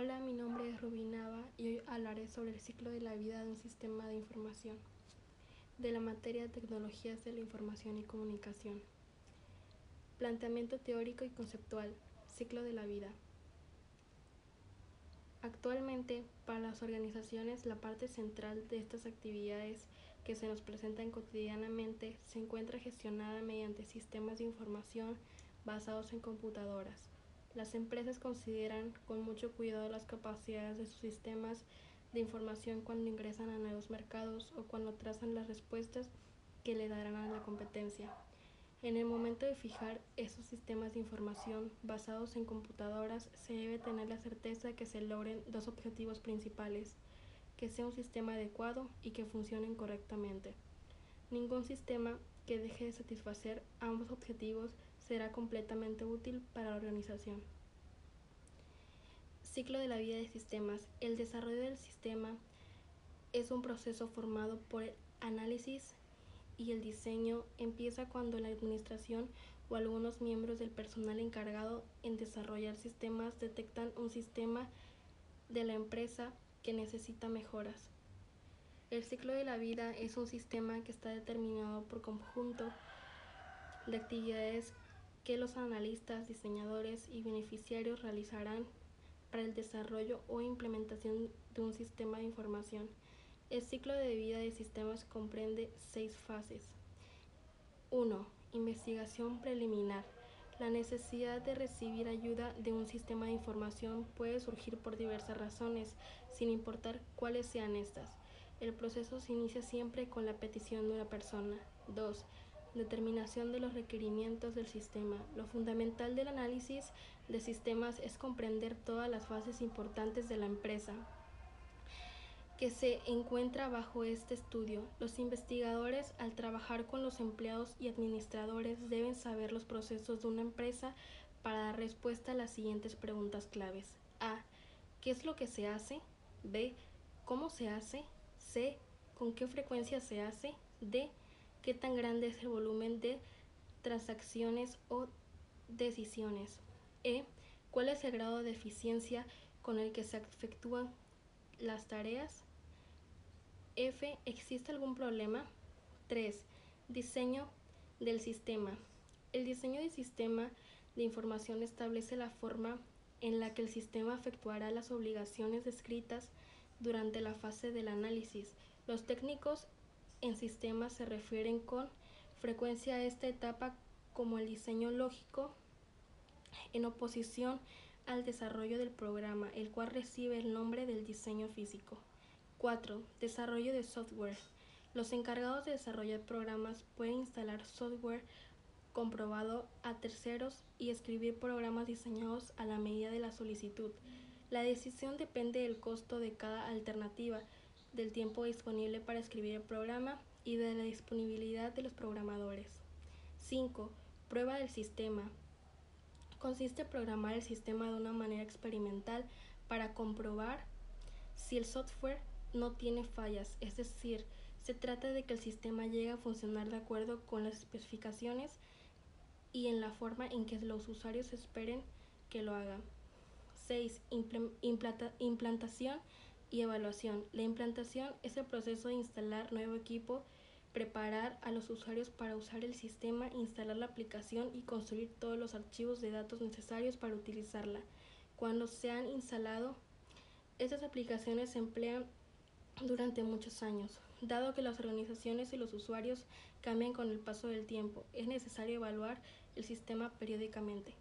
Hola, mi nombre es Rubí Nava y hoy hablaré sobre el ciclo de la vida de un sistema de información, de la materia de tecnologías de la información y comunicación. Planteamiento teórico y conceptual, ciclo de la vida. Actualmente, para las organizaciones, la parte central de estas actividades que se nos presentan cotidianamente se encuentra gestionada mediante sistemas de información basados en computadoras las empresas consideran con mucho cuidado las capacidades de sus sistemas de información cuando ingresan a nuevos mercados o cuando trazan las respuestas que le darán a la competencia. En el momento de fijar esos sistemas de información basados en computadoras, se debe tener la certeza de que se logren dos objetivos principales, que sea un sistema adecuado y que funcionen correctamente. Ningún sistema que deje de satisfacer ambos objetivos será completamente útil para la organización. Ciclo de la vida de sistemas. El desarrollo del sistema es un proceso formado por el análisis y el diseño. Empieza cuando la administración o algunos miembros del personal encargado en desarrollar sistemas detectan un sistema de la empresa que necesita mejoras. El ciclo de la vida es un sistema que está determinado por conjunto de actividades que los analistas, diseñadores y beneficiarios realizarán para el desarrollo o implementación de un sistema de información. El ciclo de vida de sistemas comprende seis fases. 1. Investigación preliminar. La necesidad de recibir ayuda de un sistema de información puede surgir por diversas razones, sin importar cuáles sean estas. El proceso se inicia siempre con la petición de una persona. 2 determinación de los requerimientos del sistema. Lo fundamental del análisis de sistemas es comprender todas las fases importantes de la empresa que se encuentra bajo este estudio. Los investigadores, al trabajar con los empleados y administradores, deben saber los procesos de una empresa para dar respuesta a las siguientes preguntas claves. A. ¿Qué es lo que se hace? B. ¿Cómo se hace? C. ¿Con qué frecuencia se hace? D qué tan grande es el volumen de transacciones o decisiones. E. ¿Cuál es el grado de eficiencia con el que se efectúan las tareas? F. ¿Existe algún problema? 3. Diseño del sistema. El diseño del sistema de información establece la forma en la que el sistema efectuará las obligaciones descritas durante la fase del análisis. Los técnicos en sistemas se refieren con frecuencia a esta etapa como el diseño lógico en oposición al desarrollo del programa, el cual recibe el nombre del diseño físico. 4. Desarrollo de software. Los encargados de desarrollar programas pueden instalar software comprobado a terceros y escribir programas diseñados a la medida de la solicitud. La decisión depende del costo de cada alternativa del tiempo disponible para escribir el programa y de la disponibilidad de los programadores. 5. Prueba del sistema. Consiste en programar el sistema de una manera experimental para comprobar si el software no tiene fallas, es decir, se trata de que el sistema llegue a funcionar de acuerdo con las especificaciones y en la forma en que los usuarios esperen que lo hagan. 6. Implantación y evaluación. La implantación es el proceso de instalar nuevo equipo, preparar a los usuarios para usar el sistema, instalar la aplicación y construir todos los archivos de datos necesarios para utilizarla. Cuando se han instalado, estas aplicaciones se emplean durante muchos años. Dado que las organizaciones y los usuarios cambian con el paso del tiempo, es necesario evaluar el sistema periódicamente.